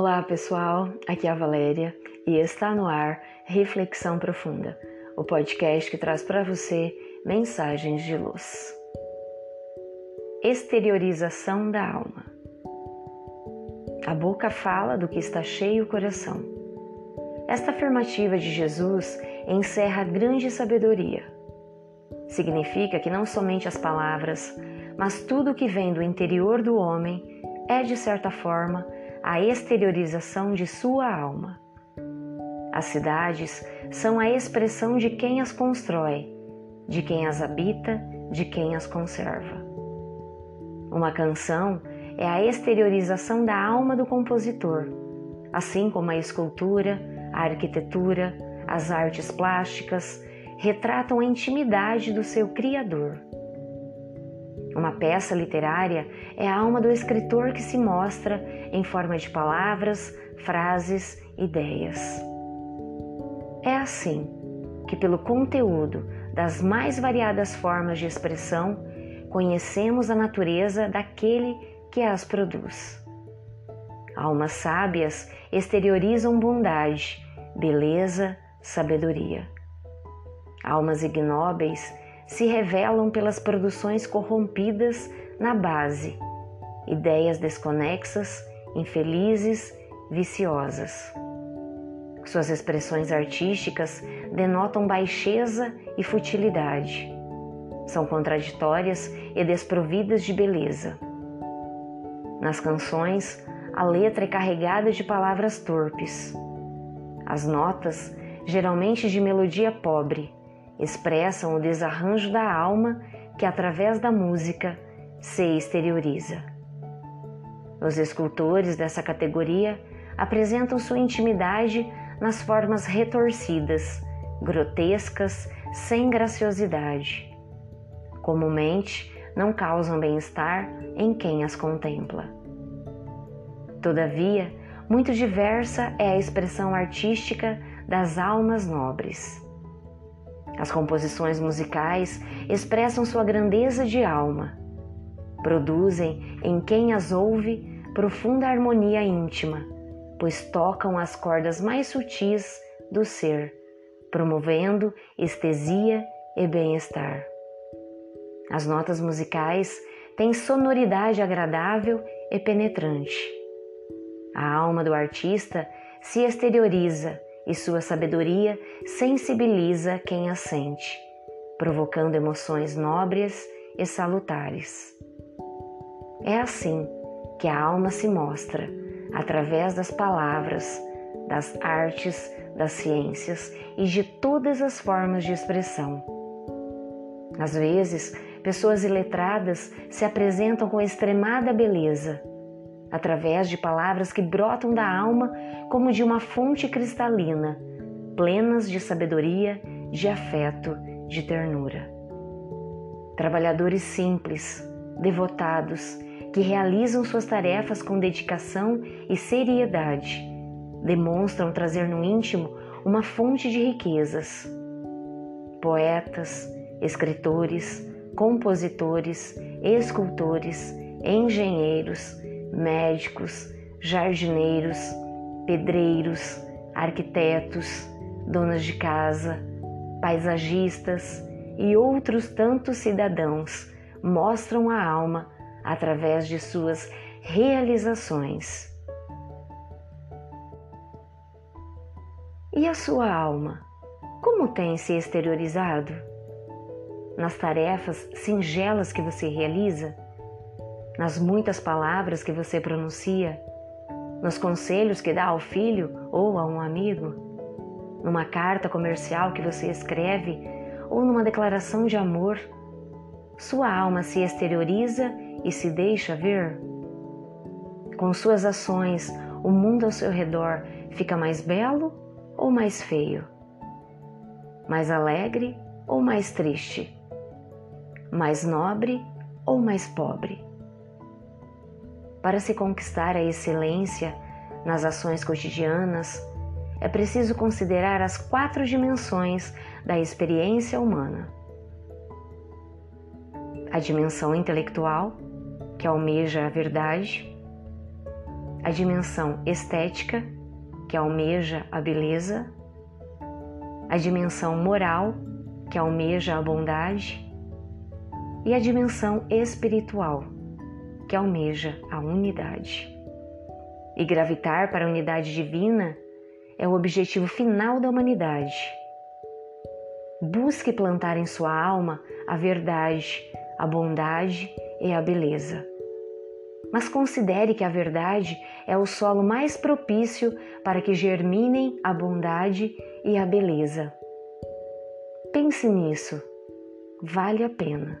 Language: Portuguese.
Olá pessoal, aqui é a Valéria e está no ar Reflexão Profunda, o podcast que traz para você mensagens de luz. Exteriorização da alma. A boca fala do que está cheio o coração. Esta afirmativa de Jesus encerra grande sabedoria. Significa que não somente as palavras, mas tudo que vem do interior do homem é, de certa forma, a exteriorização de sua alma. As cidades são a expressão de quem as constrói, de quem as habita, de quem as conserva. Uma canção é a exteriorização da alma do compositor, assim como a escultura, a arquitetura, as artes plásticas retratam a intimidade do seu criador. Uma peça literária é a alma do escritor que se mostra em forma de palavras, frases, ideias. É assim que, pelo conteúdo das mais variadas formas de expressão, conhecemos a natureza daquele que as produz. Almas sábias exteriorizam bondade, beleza, sabedoria. Almas ignóbeis se revelam pelas produções corrompidas na base, ideias desconexas, infelizes, viciosas. Suas expressões artísticas denotam baixeza e futilidade. São contraditórias e desprovidas de beleza. Nas canções, a letra é carregada de palavras torpes. As notas, geralmente de melodia pobre, expressam o desarranjo da alma que, através da música, se exterioriza. Os escultores dessa categoria apresentam sua intimidade nas formas retorcidas, grotescas, sem graciosidade. Comumente, não causam bem-estar em quem as contempla. Todavia, muito diversa é a expressão artística das almas nobres. As composições musicais expressam sua grandeza de alma. Produzem em quem as ouve profunda harmonia íntima, pois tocam as cordas mais sutis do ser, promovendo estesia e bem-estar. As notas musicais têm sonoridade agradável e penetrante. A alma do artista se exterioriza e sua sabedoria sensibiliza quem a sente, provocando emoções nobres e salutares. É assim que a alma se mostra, através das palavras, das artes, das ciências e de todas as formas de expressão. Às vezes, pessoas iletradas se apresentam com extremada beleza através de palavras que brotam da alma como de uma fonte cristalina, plenas de sabedoria, de afeto, de ternura. Trabalhadores simples, devotados, que realizam suas tarefas com dedicação e seriedade, demonstram trazer no íntimo uma fonte de riquezas. Poetas, escritores, compositores, escultores, engenheiros, médicos, jardineiros, pedreiros, arquitetos, donas de casa, paisagistas e outros tantos cidadãos mostram a alma através de suas realizações. E a sua alma? Como tem se exteriorizado? Nas tarefas singelas que você realiza? Nas muitas palavras que você pronuncia, nos conselhos que dá ao filho ou a um amigo, numa carta comercial que você escreve ou numa declaração de amor. Sua alma se exterioriza e se deixa ver. Com suas ações, o mundo ao seu redor fica mais belo ou mais feio? Mais alegre ou mais triste? Mais nobre ou mais pobre? Para se conquistar a excelência nas ações cotidianas, é preciso considerar as quatro dimensões da experiência humana: a dimensão intelectual, que almeja a verdade, a dimensão estética, que almeja a beleza, a dimensão moral, que almeja a bondade, e a dimensão espiritual, que almeja a unidade. E gravitar para a unidade divina é o objetivo final da humanidade. Busque plantar em sua alma a verdade, a bondade e a beleza. Mas considere que a verdade é o solo mais propício para que germinem a bondade e a beleza. Pense nisso, vale a pena.